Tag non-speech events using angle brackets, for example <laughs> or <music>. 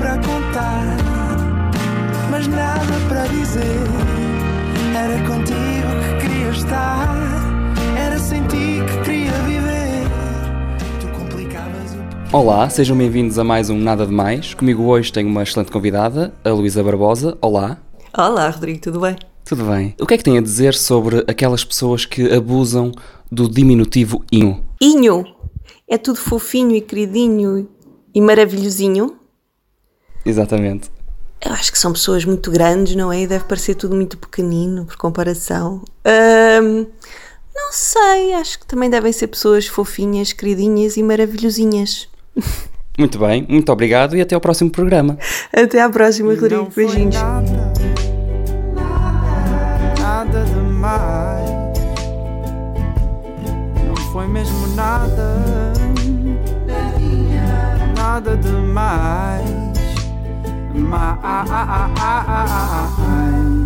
para contar, mas nada para dizer. Era contigo que queria estar, era sem ti que queria viver. Tu complicavas o Olá, sejam bem-vindos a mais um Nada de Mais. Comigo hoje tenho uma excelente convidada, a Luísa Barbosa. Olá. Olá, Rodrigo, tudo bem? Tudo bem? O que é que tem a dizer sobre aquelas pessoas que abusam do diminutivo inho? Inho, é tudo fofinho e queridinho e maravilhosinho. Exatamente. Eu acho que são pessoas muito grandes, não é? E deve parecer tudo muito pequenino por comparação. Ahm, não sei, acho que também devem ser pessoas fofinhas, queridinhas e maravilhosinhas. <laughs> Muito bem, muito obrigado e até ao próximo programa. Até à próxima, Rodrigo. Beijinhos. nada, nada demais. Não foi mesmo nada, nada demais. I, ah ah ah ah ah ah. ah, ah.